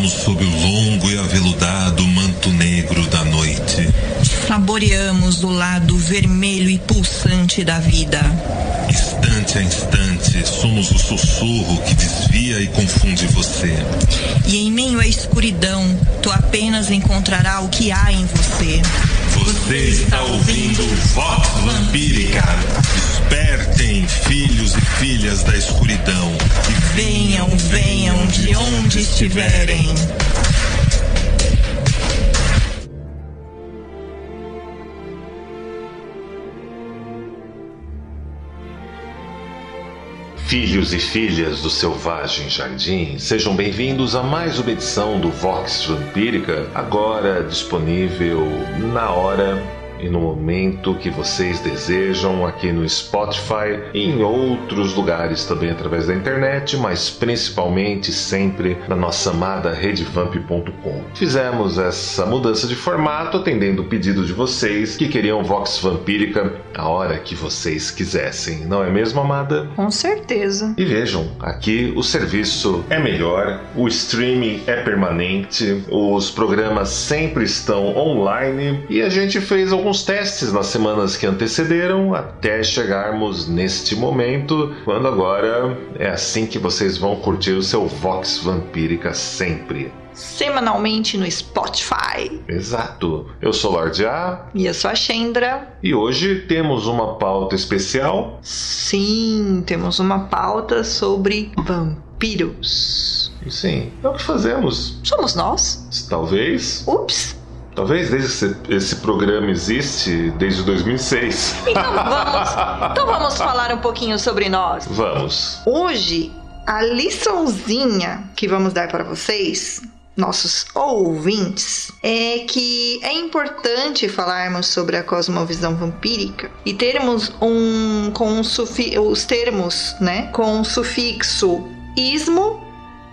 Deitamos sob o longo e aveludado manto negro da noite. Saboreamos o lado vermelho e pulsante da vida. Instante a instante, somos o sussurro que desvia e confunde você. E em meio à escuridão, tu apenas encontrará o que há em você. Você está ouvindo Vox Vampírica. Despertem, filhos e filhas da escuridão. E venham, venham de onde estiverem. Filhos e filhas do Selvagem Jardim, sejam bem-vindos a mais uma edição do Vox Vampírica, agora disponível na hora e no momento que vocês desejam aqui no Spotify e em outros lugares também através da internet, mas principalmente sempre na nossa amada redevamp.com. Fizemos essa mudança de formato atendendo o pedido de vocês que queriam Vox Vampírica a hora que vocês quisessem, não é mesmo, amada? Com certeza. E vejam, aqui o serviço é melhor, o streaming é permanente, os programas sempre estão online e a gente fez alguns alguns testes nas semanas que antecederam até chegarmos neste momento, quando agora é assim que vocês vão curtir o seu Vox Vampírica sempre semanalmente no Spotify. Exato. Eu sou Lorde A. E eu sou a Chendra. E hoje temos uma pauta especial. Sim, temos uma pauta sobre vampiros. Sim, é o que fazemos. Somos nós? Talvez. Ups. Talvez desde esse, esse programa existe desde 2006. Então vamos, então vamos falar um pouquinho sobre nós. Vamos. Hoje, a liçãozinha que vamos dar para vocês nossos ouvintes é que é importante falarmos sobre a cosmovisão vampírica e termos um com sufi, os termos, né, com o sufixo ismo,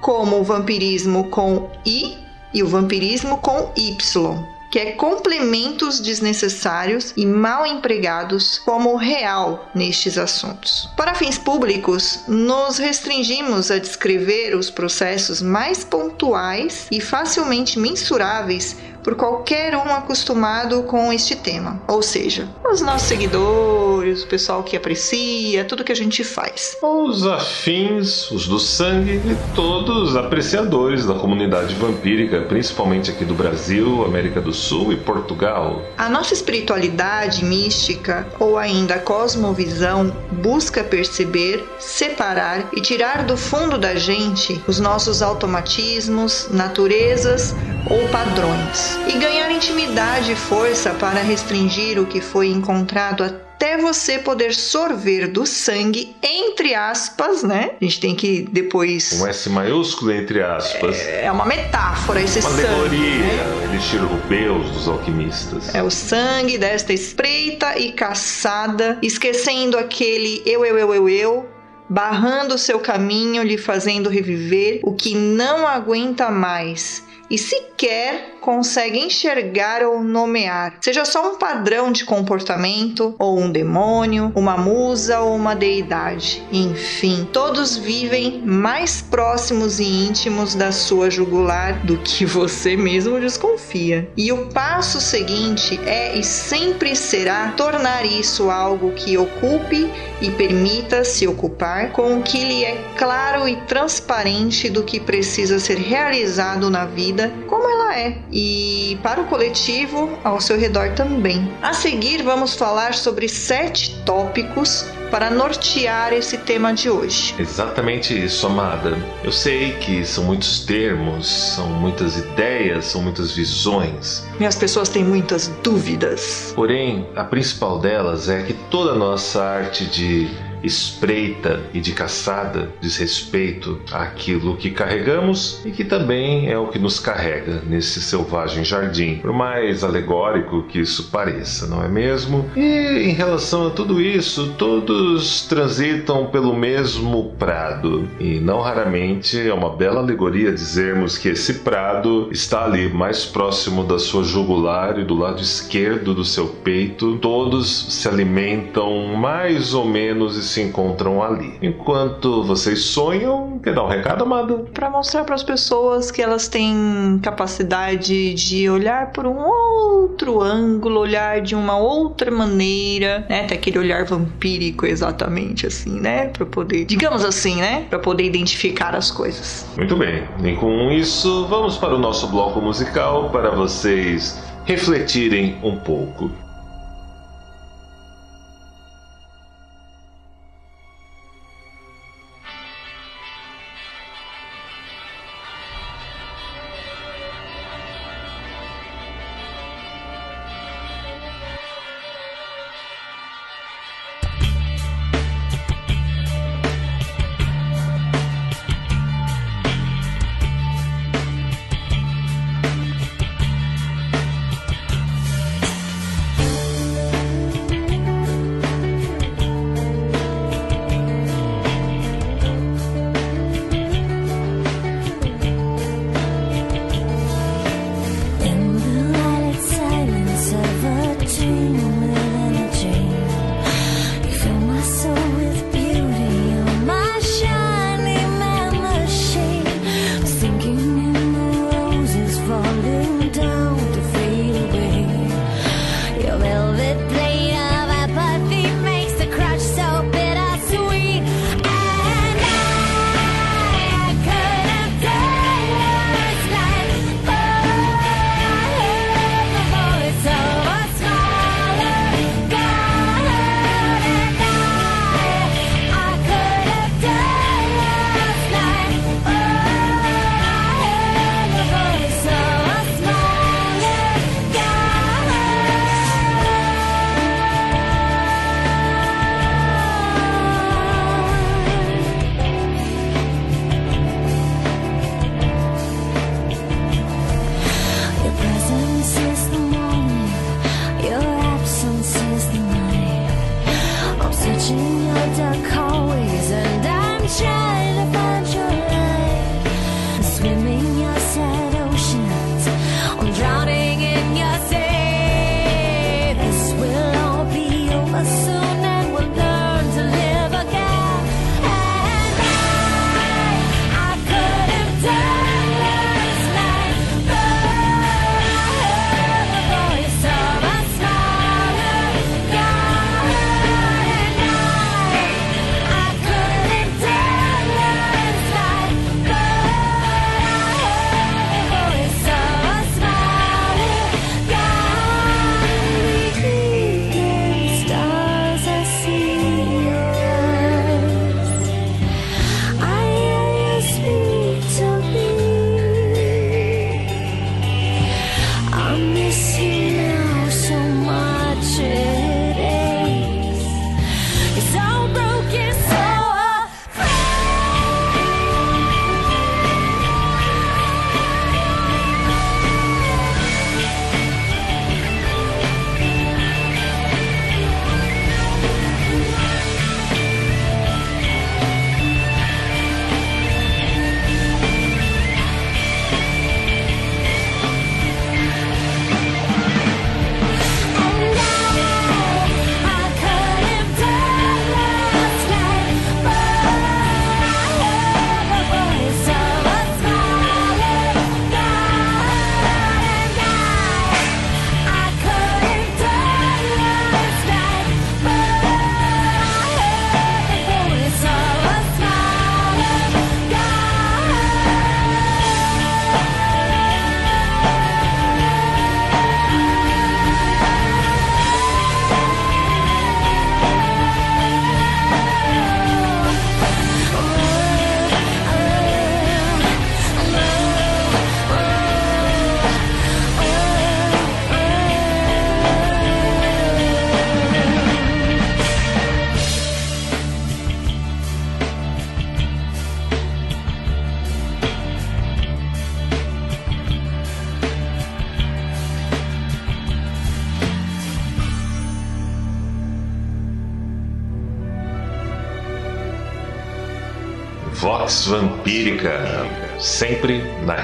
como o vampirismo com i e o vampirismo com Y, que é complementos desnecessários e mal empregados como real nestes assuntos. Para fins públicos, nos restringimos a descrever os processos mais pontuais e facilmente mensuráveis por qualquer um acostumado com este tema, ou seja, os nossos seguidores, o pessoal que aprecia tudo que a gente faz. Os afins, os do sangue e todos os apreciadores da comunidade vampírica, principalmente aqui do Brasil, América do Sul e Portugal. A nossa espiritualidade mística ou ainda cosmovisão busca perceber, separar e tirar do fundo da gente os nossos automatismos, naturezas ou padrões e ganhar intimidade e força para restringir o que foi encontrado até você poder sorver do sangue, entre aspas, né? A gente tem que depois. Um S maiúsculo entre aspas. É uma metáfora esse uma sangue. Uma alegoria, né? elixir rubeus dos alquimistas. É o sangue desta espreita e caçada, esquecendo aquele eu, eu, eu, eu, eu barrando o seu caminho, lhe fazendo reviver o que não aguenta mais e sequer consegue enxergar ou nomear, seja só um padrão de comportamento, ou um demônio, uma musa ou uma deidade. Enfim, todos vivem mais próximos e íntimos da sua jugular do que você mesmo desconfia. E o passo seguinte é e sempre será tornar isso algo que ocupe e permita se ocupar com o que lhe é claro e transparente do que precisa ser realizado na vida como ela é e para o coletivo ao seu redor também. A seguir, vamos falar sobre sete tópicos para nortear esse tema de hoje. Exatamente isso, amada. Eu sei que são muitos termos, são muitas ideias, são muitas visões. E as pessoas têm muitas dúvidas. Porém, a principal delas é que toda a nossa arte de espreita e de caçada diz respeito àquilo que carregamos e que também é o que nos carrega nesse selvagem jardim, por mais alegórico que isso pareça, não é mesmo? E em relação a tudo isso, todos transitam pelo mesmo prado e não raramente é uma bela alegoria dizermos que esse prado está ali mais próximo da sua jugular e do lado esquerdo do seu peito, todos se alimentam mais ou menos se encontram ali. Enquanto vocês sonham, quer dar um recado, amado? Para mostrar para as pessoas que elas têm capacidade de olhar por um outro ângulo, olhar de uma outra maneira, né? Ter aquele olhar vampírico exatamente assim, né? Para poder, digamos assim, né? Para poder identificar as coisas. Muito bem. E com isso, vamos para o nosso bloco musical para vocês refletirem um pouco.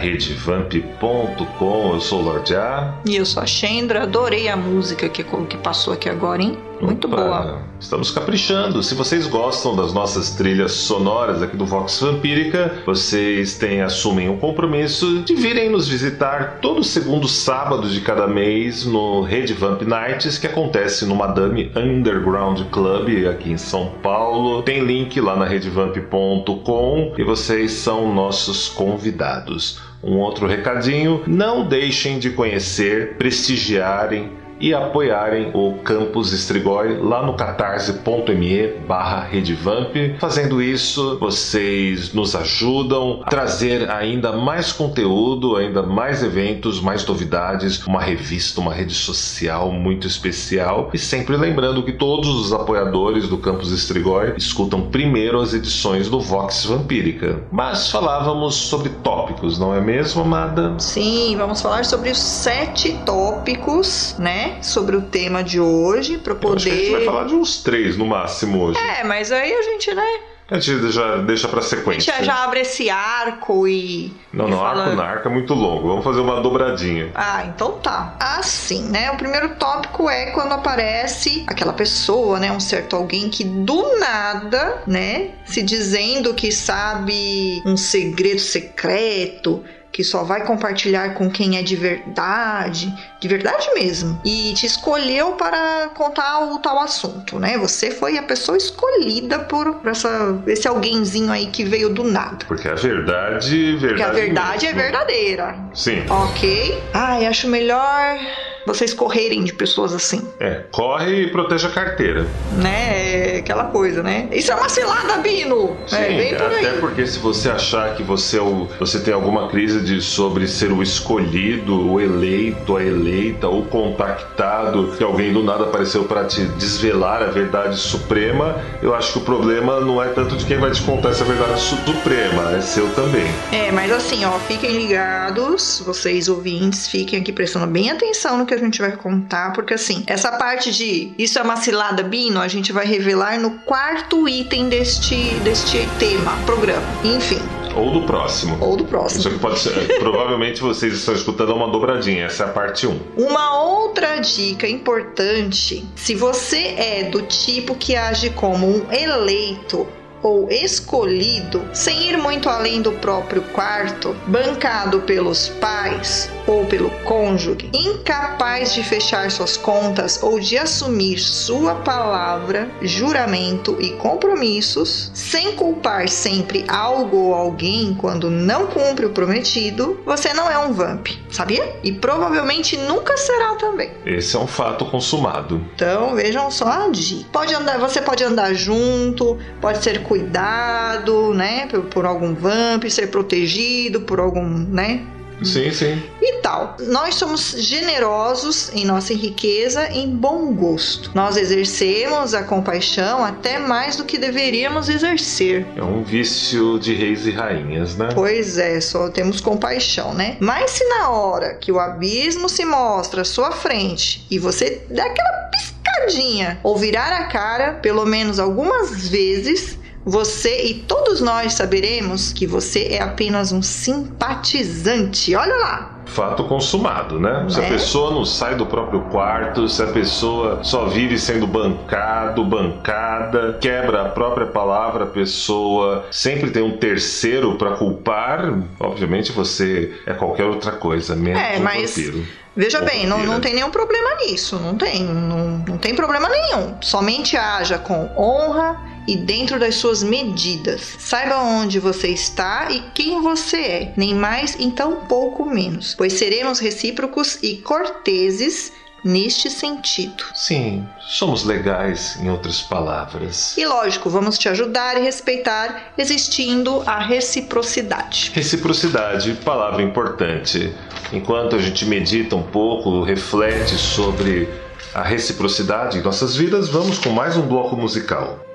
Sempre na rede vamp.com. Eu sou o Lord A. E eu sou a Chendra. Adorei a música que, que passou aqui agora, hein? Muito Opa, boa. Estamos caprichando. Se vocês gostam das nossas trilhas sonoras aqui do Vox Vampírica, vocês têm assumem o compromisso de virem nos visitar todo segundo sábado de cada mês no Rede Vamp Nights, que acontece no Madame Underground Club aqui em São Paulo. Tem link lá na redevamp.com e vocês são nossos convidados. Um outro recadinho: não deixem de conhecer, prestigiarem e apoiarem o Campus Estrigói lá no catarse.me barra redevamp. Fazendo isso, vocês nos ajudam a trazer ainda mais conteúdo, ainda mais eventos, mais novidades, uma revista, uma rede social muito especial. E sempre lembrando que todos os apoiadores do Campus Estrigói escutam primeiro as edições do Vox Vampírica. Mas falávamos sobre tópicos, não é mesmo, amada? Sim, vamos falar sobre os sete tópicos, né? Sobre o tema de hoje, para Eu acho que a gente vai poder. falar de uns três no máximo hoje. É, mas aí a gente, né? A gente já deixa pra A gente sequência. já, abre esse arco e. Não, não, arco na arca é muito longo. Vamos fazer uma dobradinha. Ah, então tá. Assim, né? O primeiro tópico é quando aparece aquela pessoa, né? Um certo alguém que do nada, né? Se dizendo que sabe um segredo secreto. Que só vai compartilhar com quem é de verdade, de verdade mesmo. E te escolheu para contar o tal assunto, né? Você foi a pessoa escolhida por por essa, esse alguémzinho aí que veio do nada. Porque a verdade, verdade. Porque a verdade é mesmo. verdadeira. Sim. Ok. Ai, acho melhor vocês correrem de pessoas assim, É, corre e proteja a carteira. né? É aquela coisa, né? Isso é uma cilada, Bino! Sim, é bem por até porque se você achar que você, é o, você tem alguma crise de, sobre ser o escolhido, o eleito, a eleita, o contactado, que alguém do nada apareceu para te desvelar a verdade suprema, eu acho que o problema não é tanto de quem vai te contar essa verdade su- suprema, é seu também. É, mas assim, ó, fiquem ligados, vocês ouvintes, fiquem aqui prestando bem atenção no que a gente vai contar, porque assim, essa parte de isso é uma cilada, Bino, a gente vai revelar no quarto item deste, deste tema, programa. Enfim, Ou do próximo. ou do Isso próximo. aqui pode ser. provavelmente vocês estão escutando uma dobradinha. Essa é a parte 1. Uma outra dica importante: se você é do tipo que age como um eleito ou escolhido, sem ir muito além do próprio quarto, bancado pelos pais ou pelo cônjuge, incapaz de fechar suas contas ou de assumir sua palavra, juramento e compromissos, sem culpar sempre algo ou alguém quando não cumpre o prometido, você não é um vamp, sabia? E provavelmente nunca será também. Esse é um fato consumado. Então vejam só a dica. Pode andar, você pode andar junto, pode ser cuidado, né, por, por algum vamp, ser protegido por algum, né, Sim, sim. e tal. Nós somos generosos em nossa riqueza em bom gosto. Nós exercemos a compaixão até mais do que deveríamos exercer. É um vício de reis e rainhas, né? Pois é, só temos compaixão, né? Mas se na hora que o abismo se mostra à sua frente e você dá aquela piscadinha ou virar a cara, pelo menos algumas vezes, você e todos nós saberemos que você é apenas um simpatizante. Olha lá. Fato consumado, né? Se a Né? pessoa não sai do próprio quarto, se a pessoa só vive sendo bancado, bancada, quebra a própria palavra, a pessoa sempre tem um terceiro pra culpar, obviamente você é qualquer outra coisa, menos É, um mas- vampiro. Veja Ou bem, não, não tem nenhum problema nisso, não tem, não, não tem problema nenhum. Somente haja com honra e dentro das suas medidas. Saiba onde você está e quem você é, nem mais e tão pouco menos, pois seremos recíprocos e corteses neste sentido. Sim, somos legais, em outras palavras. E lógico, vamos te ajudar e respeitar, existindo a reciprocidade. Reciprocidade, palavra importante. Enquanto a gente medita um pouco, reflete sobre a reciprocidade em nossas vidas, vamos com mais um bloco musical.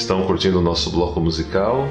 Estão curtindo o nosso bloco musical.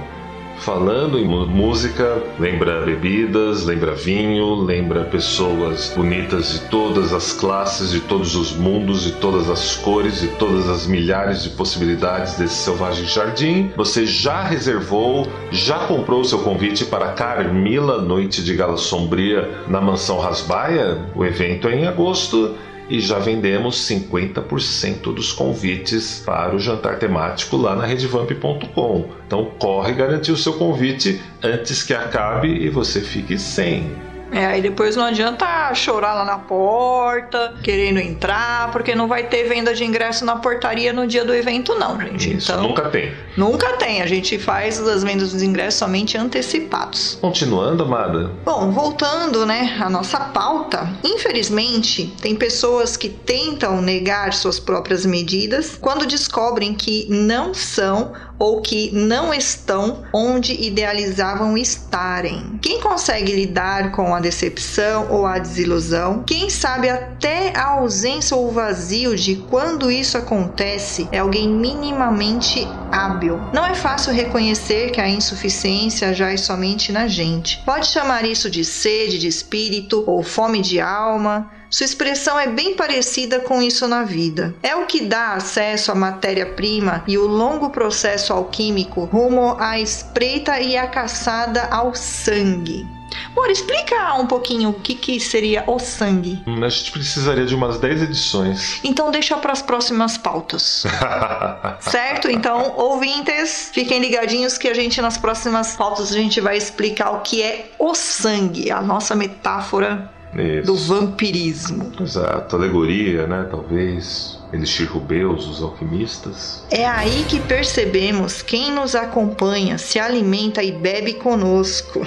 Falando em música, lembra bebidas, lembra vinho, lembra pessoas bonitas de todas as classes, de todos os mundos, de todas as cores, de todas as milhares de possibilidades desse selvagem jardim. Você já reservou, já comprou o seu convite para Carmila Noite de Gala Sombria na Mansão Rasbaia? O evento é em agosto e já vendemos 50% dos convites para o jantar temático lá na redevamp.com. Então corre garantir o seu convite antes que acabe e você fique sem. É, aí depois não adianta chorar lá na porta, querendo entrar, porque não vai ter venda de ingresso na portaria no dia do evento, não, gente. Isso, então, nunca tem. Nunca tem. A gente faz as vendas dos ingressos somente antecipados. Continuando, amada. Bom, voltando, né, à nossa pauta. Infelizmente, tem pessoas que tentam negar suas próprias medidas quando descobrem que não são ou que não estão onde idealizavam estarem. Quem consegue lidar com a decepção ou a desilusão, quem sabe até a ausência ou vazio de quando isso acontece, é alguém minimamente hábil. Não é fácil reconhecer que a insuficiência já é somente na gente. Pode chamar isso de sede de espírito ou fome de alma sua expressão é bem parecida com isso na vida. É o que dá acesso à matéria-prima e o longo processo alquímico rumo à espreita e à caçada ao sangue. Bora, explica um pouquinho o que, que seria o sangue. Hum, a gente precisaria de umas 10 edições. Então deixa para as próximas pautas. certo? Então, ouvintes, fiquem ligadinhos que a gente nas próximas pautas a gente vai explicar o que é o sangue, a nossa metáfora isso. do vampirismo. Exato, alegoria, né? Talvez. Elixir Rubeus, os alquimistas. É aí que percebemos quem nos acompanha, se alimenta e bebe conosco.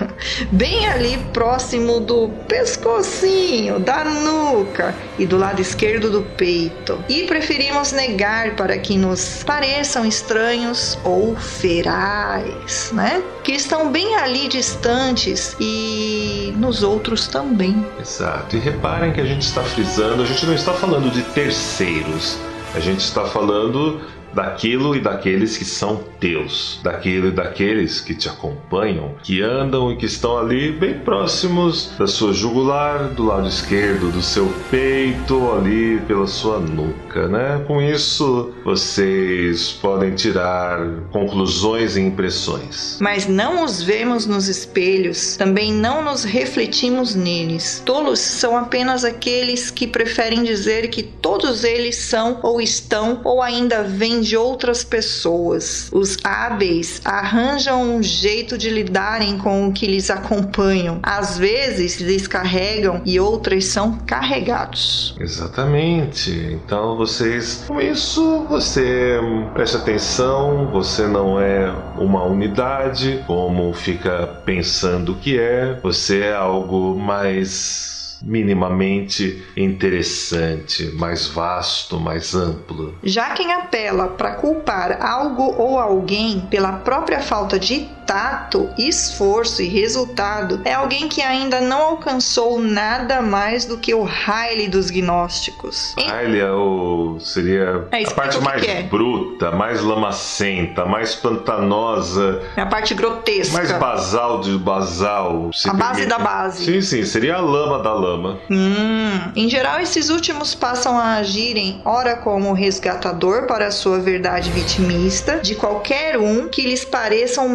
Bem ali próximo do pescocinho, da nuca e do lado esquerdo do peito. E preferimos negar para que nos pareçam estranhos ou ferais, né? Que estão bem ali distantes e nos outros também. Exato. E reparem que a gente está frisando, a gente não está falando de terceiro terceiros. A gente está falando daquilo e daqueles que são teus, daquilo e daqueles que te acompanham, que andam e que estão ali bem próximos da sua jugular, do lado esquerdo do seu peito, ali pela sua nuca, né? Com isso, vocês podem tirar conclusões e impressões. Mas não os vemos nos espelhos, também não nos refletimos neles. Tolos são apenas aqueles que preferem dizer que todos eles são ou estão ou ainda vêm de outras pessoas. Os hábeis arranjam um jeito de lidarem com o que lhes acompanham. Às vezes lhes carregam e outras são carregados. Exatamente. Então vocês, com isso, você preste atenção, você não é uma unidade, como fica pensando que é, você é algo mais minimamente interessante, mais vasto, mais amplo. Já quem apela para culpar algo ou alguém pela própria falta de tato, esforço e resultado é alguém que ainda não alcançou nada mais do que o Haile dos gnósticos. Haile é o, seria é, a parte mais é. bruta, mais lamacenta, mais pantanosa. É a parte grotesca. Mais basal de basal. A base da base. Sim, sim, seria a lama da lama Hum. Em geral, esses últimos passam a agirem, ora como resgatador para a sua verdade vitimista, de qualquer um que lhes pareçam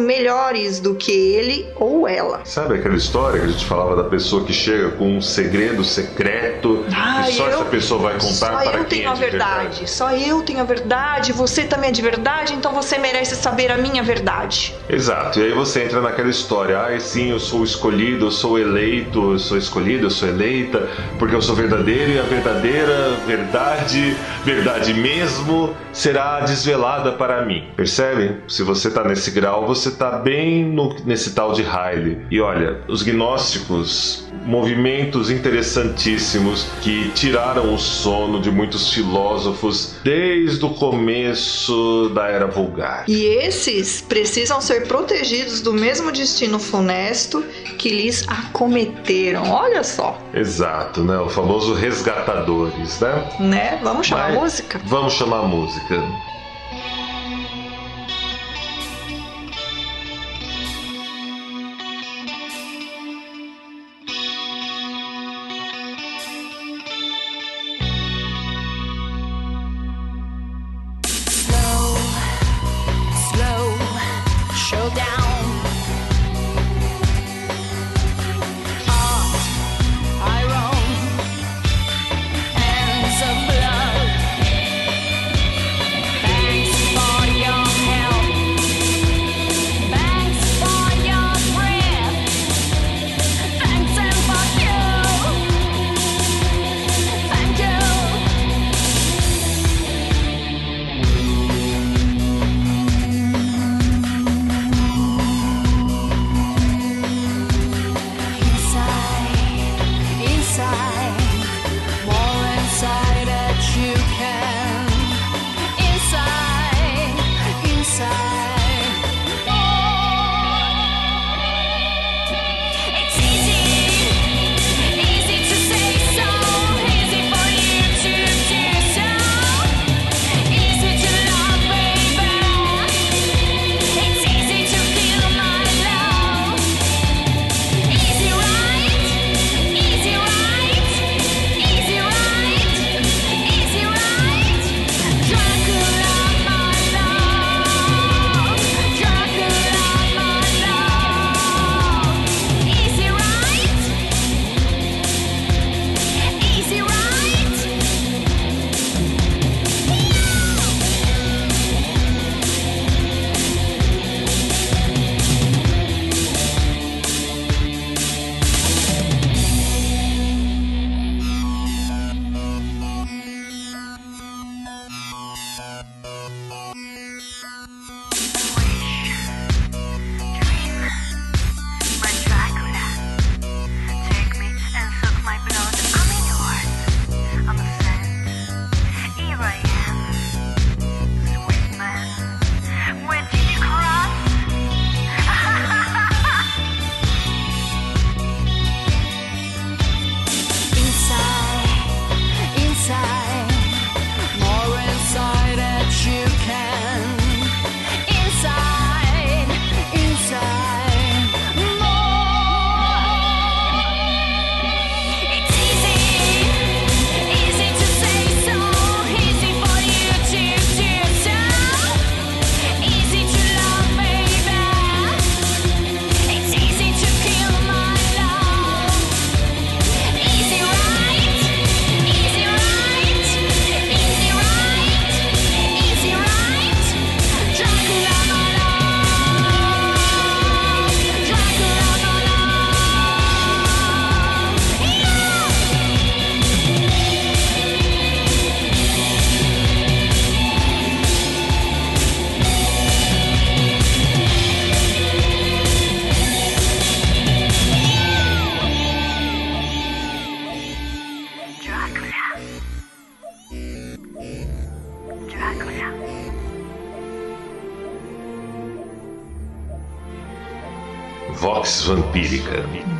do que ele ou ela. Sabe aquela história que a gente falava da pessoa que chega com um segredo secreto ah, e só eu, essa pessoa vai contar para eu quem tenho é a verdade. verdade. Só eu tenho a verdade, você também é de verdade, então você merece saber a minha verdade. Exato. E aí você entra naquela história, ah, sim, eu sou escolhido, eu sou eleito, eu sou escolhido, eu sou eleito aceita, porque eu sou verdadeiro e a verdadeira verdade, verdade mesmo, será desvelada para mim. Percebe? Se você está nesse grau, você está bem no, nesse tal de Haile. E olha, os gnósticos, movimentos interessantíssimos que tiraram o sono de muitos filósofos desde o começo da era vulgar. E esses precisam ser protegidos do mesmo destino funesto que lhes acometeram. Olha só. Exato, né? O famoso resgatadores, né? Né? Vamos chamar Mas, a música? Vamos chamar a música.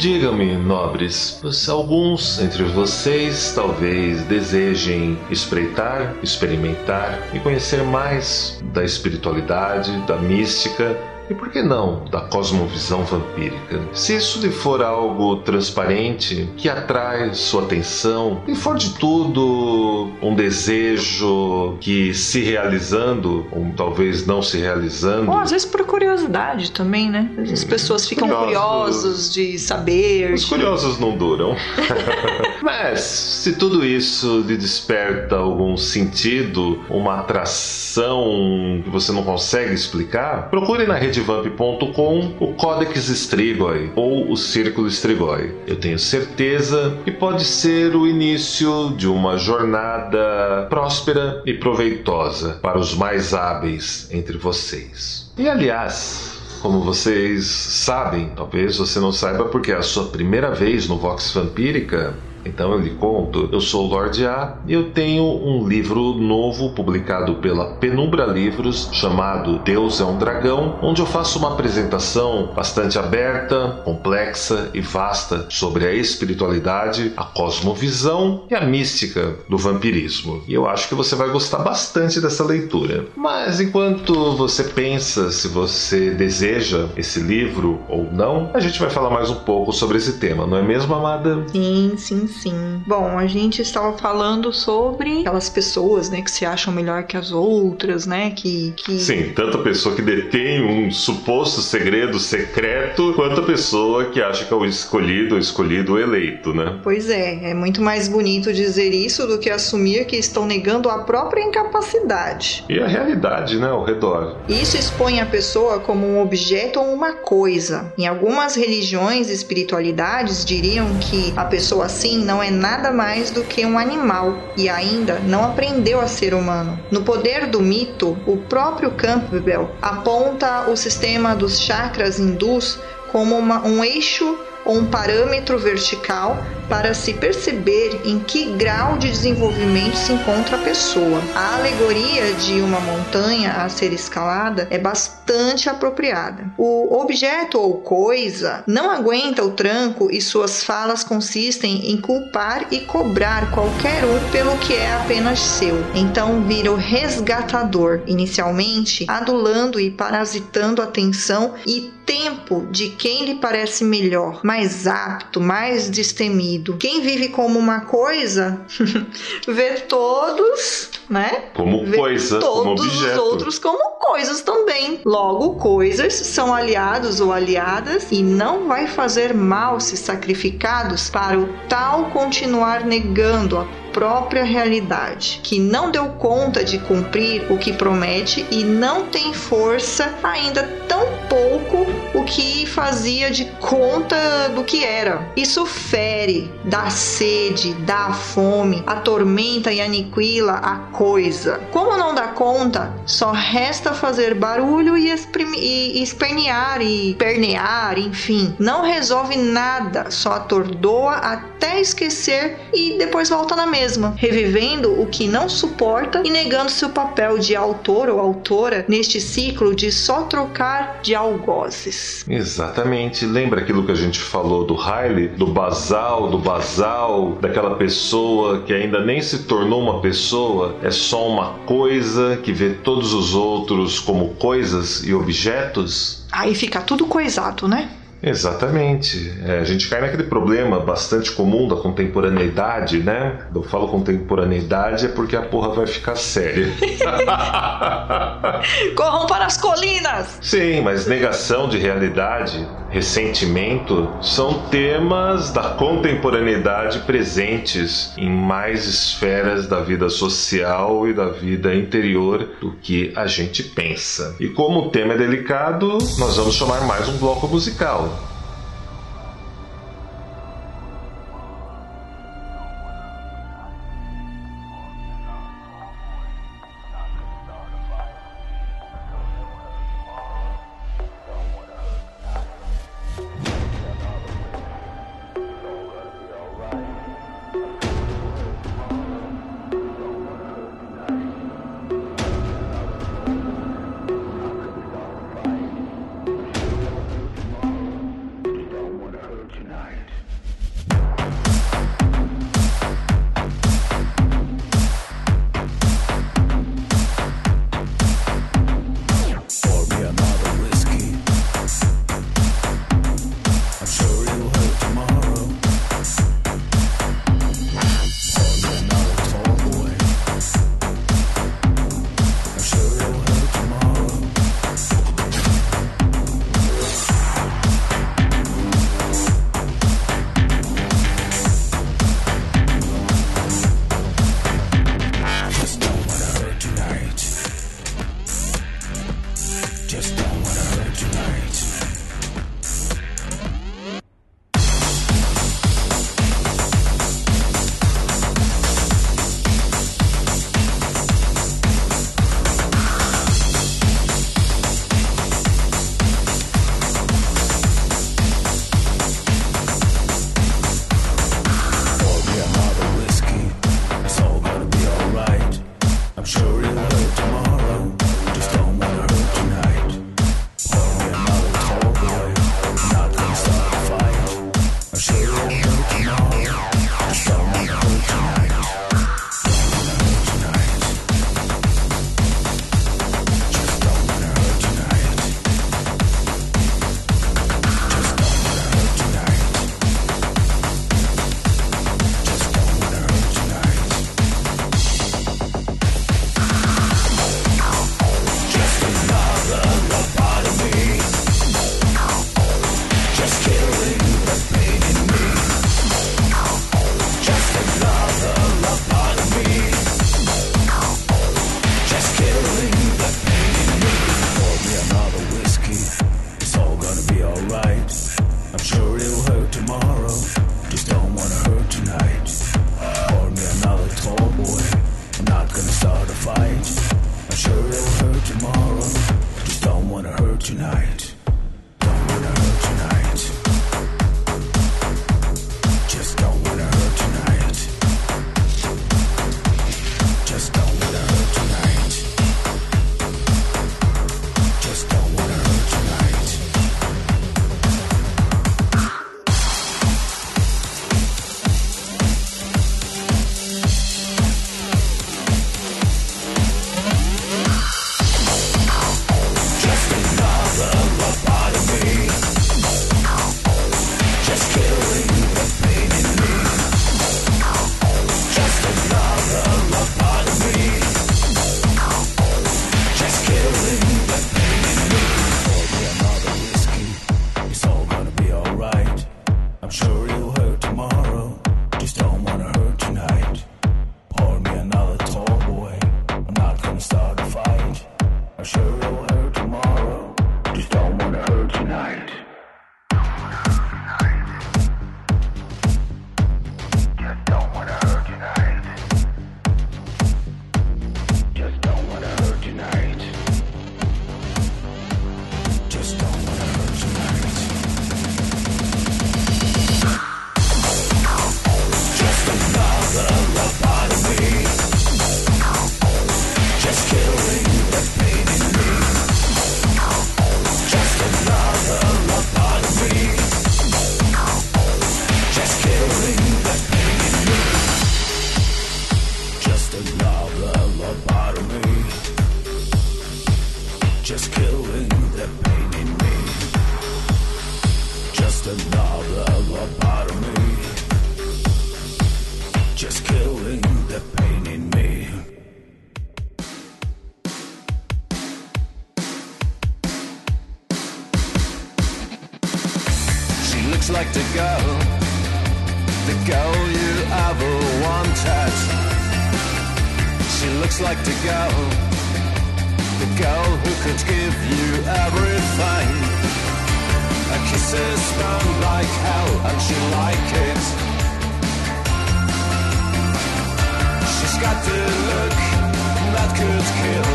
Vampírica. Nobres, alguns entre vocês talvez desejem espreitar, experimentar e conhecer mais da espiritualidade, da mística e por que não da cosmovisão vampírica? Se isso lhe for algo transparente, que atrai sua atenção, e for de tudo um desejo que se realizando, ou talvez não se realizando. Ou às vezes por curiosidade também, né? As pessoas ficam curiosos, curiosos de saber. Os de... curiosos não duram. Mas se tudo isso lhe desperta algum sentido, uma atração que você não consegue explicar, procure na rede Vamp.com o Codex Strigoi ou o Círculo Strigoi. Eu tenho certeza que pode ser o início de uma jornada próspera e proveitosa para os mais hábeis entre vocês. E aliás, como vocês sabem, talvez você não saiba porque é a sua primeira vez no Vox Vampírica, então eu lhe conto, eu sou o Lorde A e eu tenho um livro novo publicado pela Penumbra Livros chamado Deus é um Dragão, onde eu faço uma apresentação bastante aberta, complexa e vasta sobre a espiritualidade, a cosmovisão e a mística do vampirismo. E eu acho que você vai gostar bastante dessa leitura. Mas enquanto você pensa se você deseja esse livro ou não, a gente vai falar mais um pouco sobre esse tema, não é mesmo, amada? Sim, sim, sim. Bom, a gente estava falando sobre aquelas pessoas, né, que se acham melhor que as outras, né, que... que... Sim, tanto a pessoa que detém um suposto segredo secreto, quanto a pessoa que acha que é o escolhido, o escolhido, o eleito, né? Pois é, é muito mais bonito dizer isso do que assumir que estão negando a própria incapacidade. E a realidade, né, ao redor. Isso expõe a pessoa como um objeto ou uma coisa. Em algumas religiões e espiritualidades diriam que a pessoa assim não é nada mais do que um animal e ainda não aprendeu a ser humano. No poder do mito, o próprio Campbell aponta o sistema dos chakras hindus como uma, um eixo ou um parâmetro vertical para se perceber em que grau de desenvolvimento se encontra a pessoa. A alegoria de uma montanha a ser escalada é bastante apropriada. O objeto ou coisa não aguenta o tranco e suas falas consistem em culpar e cobrar qualquer um pelo que é apenas seu. Então vira o resgatador, inicialmente adulando e parasitando a atenção e tempo de quem lhe parece melhor, mais apto, mais destemido. Quem vive como uma coisa vê todos, né? Como vê coisa, todos como objeto. os outros como coisas também. Logo, coisas são aliados ou aliadas e não vai fazer mal se sacrificados para o tal continuar negando a própria realidade, que não deu conta de cumprir o que promete e não tem força ainda tão pouco o que fazia de conta do que era. Isso fere, dá sede, dá fome, atormenta e aniquila a coisa. Como não dá conta, só resta fazer barulho e, e espernear e pernear, enfim. Não resolve nada, só atordoa até esquecer e depois volta na mesma, revivendo o que não suporta e negando seu papel de autor ou autora neste ciclo de só trocar de algozes. Exatamente. Lembra aquilo que a gente falou do Riley, do basal, do basal, daquela pessoa que ainda nem se tornou uma pessoa, é só uma coisa que vê todos os outros como coisas e objetos? Aí fica tudo coisado, né? Exatamente. É, a gente cai naquele problema bastante comum da contemporaneidade, né? Eu falo contemporaneidade é porque a porra vai ficar séria. Corram para as colinas! Sim, mas negação de realidade, ressentimento são temas da contemporaneidade presentes em mais esferas da vida social e da vida interior do que a gente pensa. E como o tema é delicado, nós vamos chamar mais um bloco musical. I'm sure you stand like hell and she like it. She's got the look that could kill.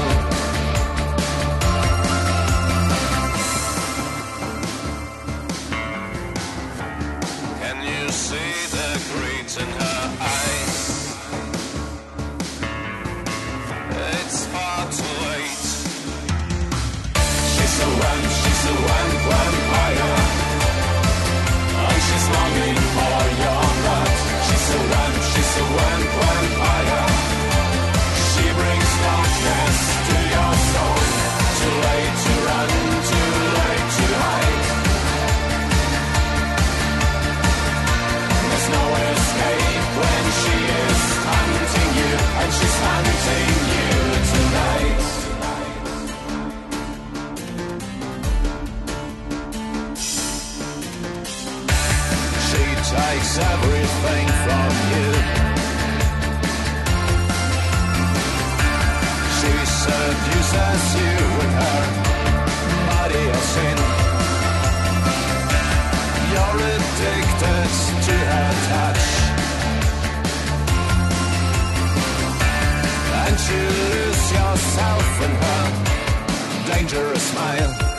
Can you see the greed in her eyes? It's far to wait. She's the one, she's the one, one higher living for your from you. She seduces you with her body of sin. You're addicted to her touch. And you lose yourself in her dangerous smile.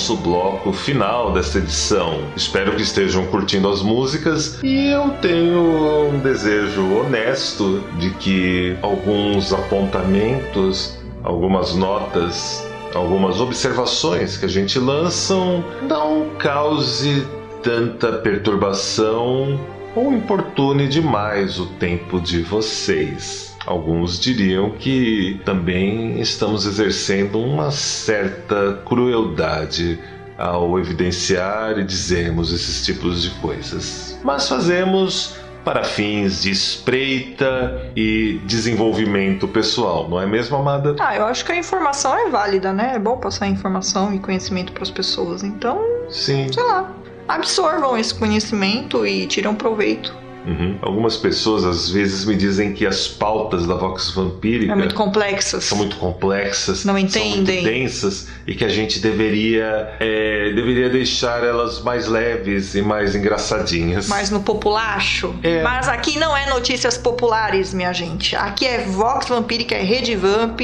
Nosso bloco final desta edição. Espero que estejam curtindo as músicas e eu tenho um desejo honesto de que alguns apontamentos, algumas notas, algumas observações que a gente lançam não cause tanta perturbação ou importune demais o tempo de vocês. Alguns diriam que também estamos exercendo uma certa crueldade ao evidenciar e dizermos esses tipos de coisas. Mas fazemos para fins de espreita e desenvolvimento pessoal, não é mesmo, Amada? Ah, eu acho que a informação é válida, né? É bom passar informação e conhecimento para as pessoas. Então, Sim. sei lá, absorvam esse conhecimento e tiram proveito. Uhum. Algumas pessoas às vezes me dizem que as pautas da Vox Vampírica É muito complexas. são muito complexas, Não são entendem. muito densas e que a gente deveria é, deveria deixar elas mais leves e mais engraçadinhas. Mais no populacho. É. Mas aqui não é notícias populares, minha gente. Aqui é Vox Vampírica, é Rede Vamp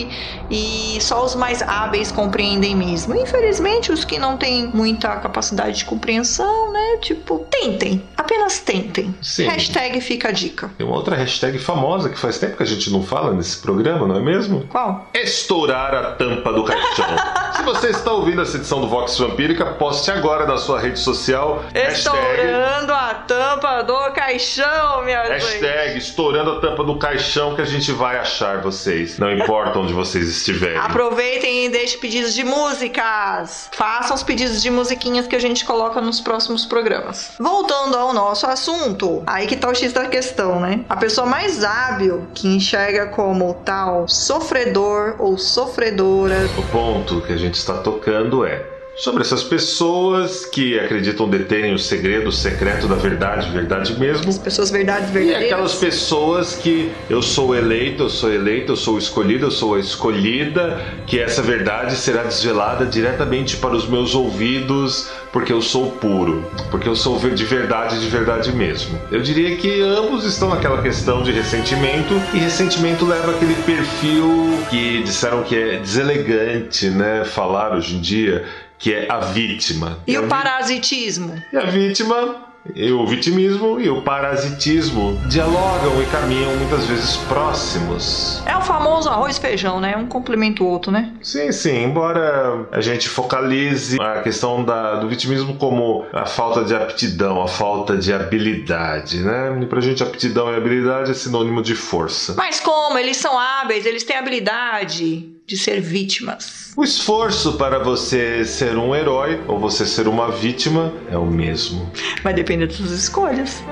e só os mais hábeis compreendem mesmo. Infelizmente, os que não têm muita capacidade de compreensão, né? Tipo, tentem. Apenas tentem. Sim. Hashtag fica a dica. Tem uma outra hashtag famosa que faz tempo que a gente não fala nesse programa, não é mesmo? Qual? Estourar a tampa do caixão. Se você está ouvindo essa edição do Vox Vampírica, poste agora na sua rede social hashtag, Estourando a tampa do caixão, minha gente. hashtag estourando a tampa do caixão que a gente vai achar vocês. Não importa onde vocês estiverem. Aproveitem e deixem pedidos de músicas. Façam os pedidos de musiquinhas que a gente coloca nos próximos programas. Voltando ao nosso assunto, aí que tá o X da questão, né? A pessoa mais hábil que enxerga como tal sofredor ou sofredora. O ponto que a gente está tocando é sobre essas pessoas que acreditam deterem o segredo secreto da verdade, verdade mesmo. As pessoas verdades E verdadeiras. aquelas pessoas que eu sou eleito, eu sou eleito, eu sou escolhido, eu sou a escolhida, que essa verdade será desvelada diretamente para os meus ouvidos, porque eu sou puro, porque eu sou de verdade, de verdade mesmo. Eu diria que ambos estão naquela questão de ressentimento, e ressentimento leva aquele perfil que disseram que é deselegante, né, falar hoje em dia, que é a vítima. E a o parasitismo? e a vítima, e o vitimismo e o parasitismo dialogam e caminham muitas vezes próximos. É o famoso arroz e feijão, né? Um complementa o outro, né? Sim, sim, embora a gente focalize a questão da, do vitimismo como a falta de aptidão, a falta de habilidade, né? E pra gente aptidão e habilidade é sinônimo de força. Mas como? Eles são hábeis, eles têm habilidade de ser vítimas. O esforço para você ser um herói ou você ser uma vítima é o mesmo. Vai depender das suas escolhas.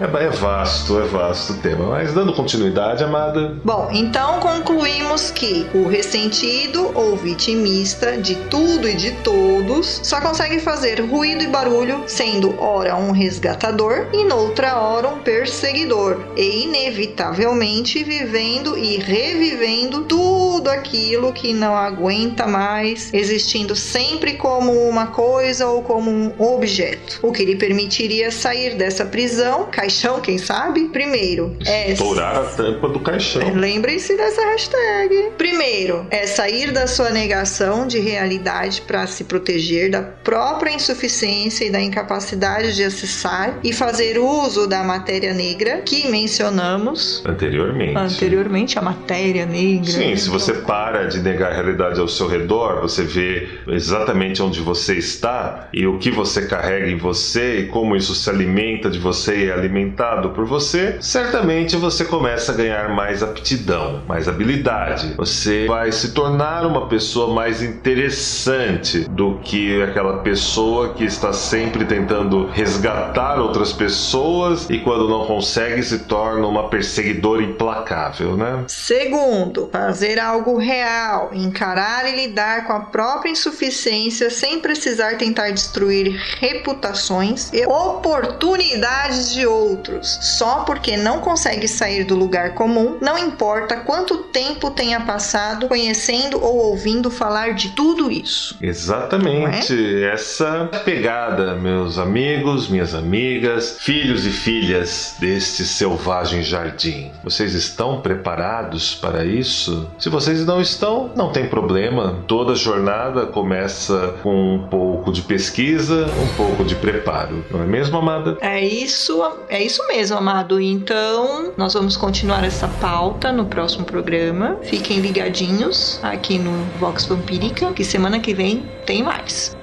É, é vasto, é vasto o tema. Mas dando continuidade, amada, Bom, então concluímos que o ressentido ou vitimista de tudo e de todos só consegue fazer ruído e barulho, sendo ora um resgatador e noutra hora um perseguidor, e inevitavelmente vivendo e revivendo tudo aquilo que não aguenta mais, existindo sempre como uma coisa ou como um objeto, o que lhe permitiria sair dessa prisão, caixão, quem sabe? Primeiro, é estourar a tampa do caixão. Lembrem-se dessa hashtag. Primeiro, é sair da sua negação de realidade para se proteger da própria insuficiência e da incapacidade de acessar e fazer uso da matéria negra que mencionamos Anteriormente. anteriormente, a matéria negra. Sim, se você para de negar a realidade ao seu redor, você vê exatamente onde você está e o que você carrega em você e como isso se alimenta de você e é alimentado por você, certamente você começa a ganhar mais aptidão, mais habilidade. Você vai se tornar uma pessoa mais interessante do que aquela pessoa que está sempre tentando resgatar outras pessoas e quando não consegue se torna uma perseguidora implacável, né? Segundo, fazer algo real, encarar e lidar com a própria insuficiência sem precisar tentar destruir reputações e oportunidades vontades de outros só porque não consegue sair do lugar comum, não importa quanto tempo tenha passado conhecendo ou ouvindo falar de tudo isso. Exatamente. É? Essa pegada, meus amigos, minhas amigas, filhos e filhas deste selvagem jardim. Vocês estão preparados para isso? Se vocês não estão, não tem problema. Toda jornada começa com um pouco de pesquisa, um pouco de preparo. Não é mesmo, amada? É isso, é isso mesmo, amado. Então, nós vamos continuar essa pauta no próximo programa. Fiquem ligadinhos aqui no Vox Vampírica, que semana que vem tem mais.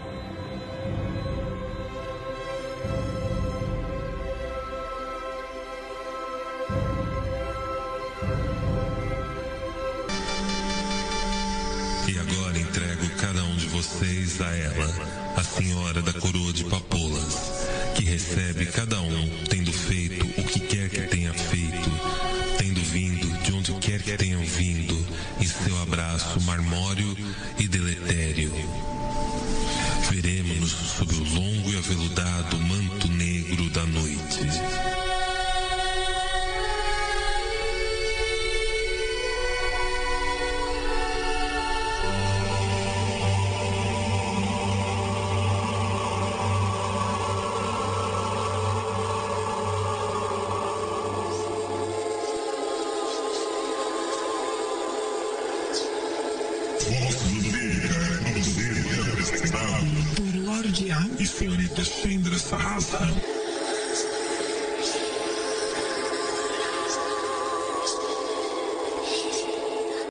E agora entrego cada um de vocês a ela, a senhora da coroa recebe cada um tendo feito o que quer que tenha feito, tendo vindo de onde quer que tenham vindo, em seu abraço marmório e deletério. É produzido e apresentado por Lorde A e Senhorita Chandra Sahasra.